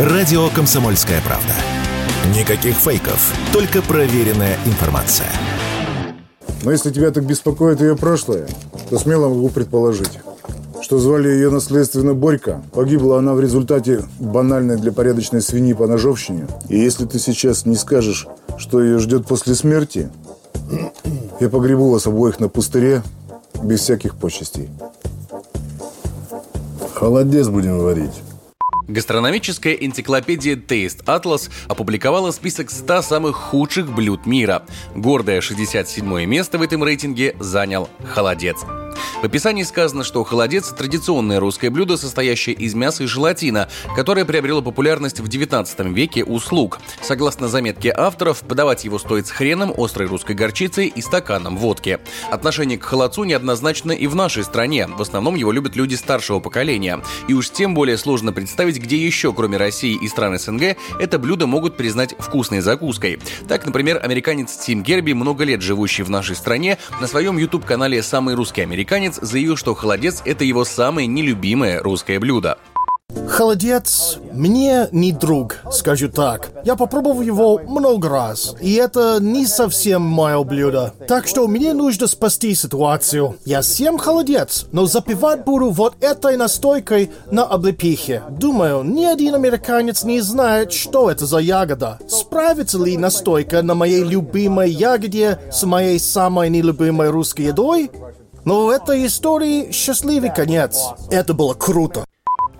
Радио «Комсомольская правда». Никаких фейков, только проверенная информация. Но если тебя так беспокоит ее прошлое, то смело могу предположить, что звали ее наследственно Борька. Погибла она в результате банальной для порядочной свиньи по ножовщине. И если ты сейчас не скажешь, что ее ждет после смерти, я погребу вас обоих на пустыре без всяких почестей. Холодец будем варить. Гастрономическая энциклопедия Taste Atlas опубликовала список 100 самых худших блюд мира. Гордое 67 место в этом рейтинге занял холодец. В описании сказано, что холодец – традиционное русское блюдо, состоящее из мяса и желатина, которое приобрело популярность в 19 веке у слуг. Согласно заметке авторов, подавать его стоит с хреном, острой русской горчицей и стаканом водки. Отношение к холодцу неоднозначно и в нашей стране. В основном его любят люди старшего поколения. И уж тем более сложно представить, где еще, кроме России и стран СНГ, это блюдо могут признать вкусной закуской. Так, например, американец Тим Герби, много лет живущий в нашей стране, на своем YouTube-канале «Самый русский американец» американец заявил, что холодец – это его самое нелюбимое русское блюдо. Холодец мне не друг, скажу так. Я попробовал его много раз, и это не совсем мое блюдо. Так что мне нужно спасти ситуацию. Я съем холодец, но запивать буду вот этой настойкой на облепихе. Думаю, ни один американец не знает, что это за ягода. Справится ли настойка на моей любимой ягоде с моей самой нелюбимой русской едой? Но у этой истории счастливый конец. Это было круто.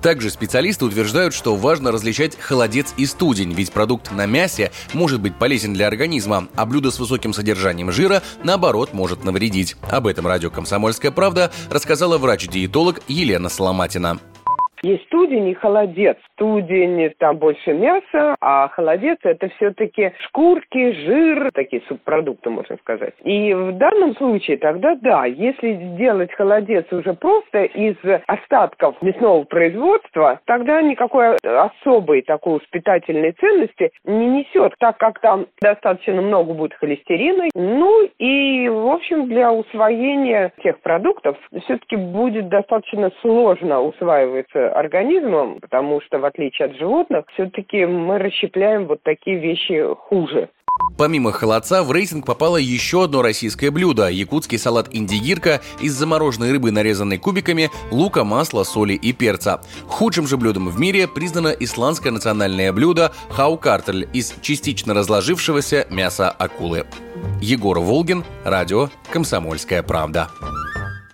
Также специалисты утверждают, что важно различать холодец и студень, ведь продукт на мясе может быть полезен для организма, а блюдо с высоким содержанием жира, наоборот, может навредить. Об этом радио «Комсомольская правда» рассказала врач-диетолог Елена Соломатина. Есть студень и холодец. Студень там больше мяса, а холодец это все-таки шкурки, жир, такие субпродукты, можно сказать. И в данном случае тогда да, если сделать холодец уже просто из остатков мясного производства, тогда никакой особой такой воспитательной ценности не несет, так как там достаточно много будет холестерина. Ну и, общем, для усвоения тех продуктов все-таки будет достаточно сложно усваиваться организмом, потому что, в отличие от животных, все-таки мы расщепляем вот такие вещи хуже. Помимо холодца в рейтинг попало еще одно российское блюдо – якутский салат индигирка из замороженной рыбы, нарезанной кубиками, лука, масла, соли и перца. Худшим же блюдом в мире признано исландское национальное блюдо хаукартель из частично разложившегося мяса акулы. Егор Волгин, радио «Комсомольская правда».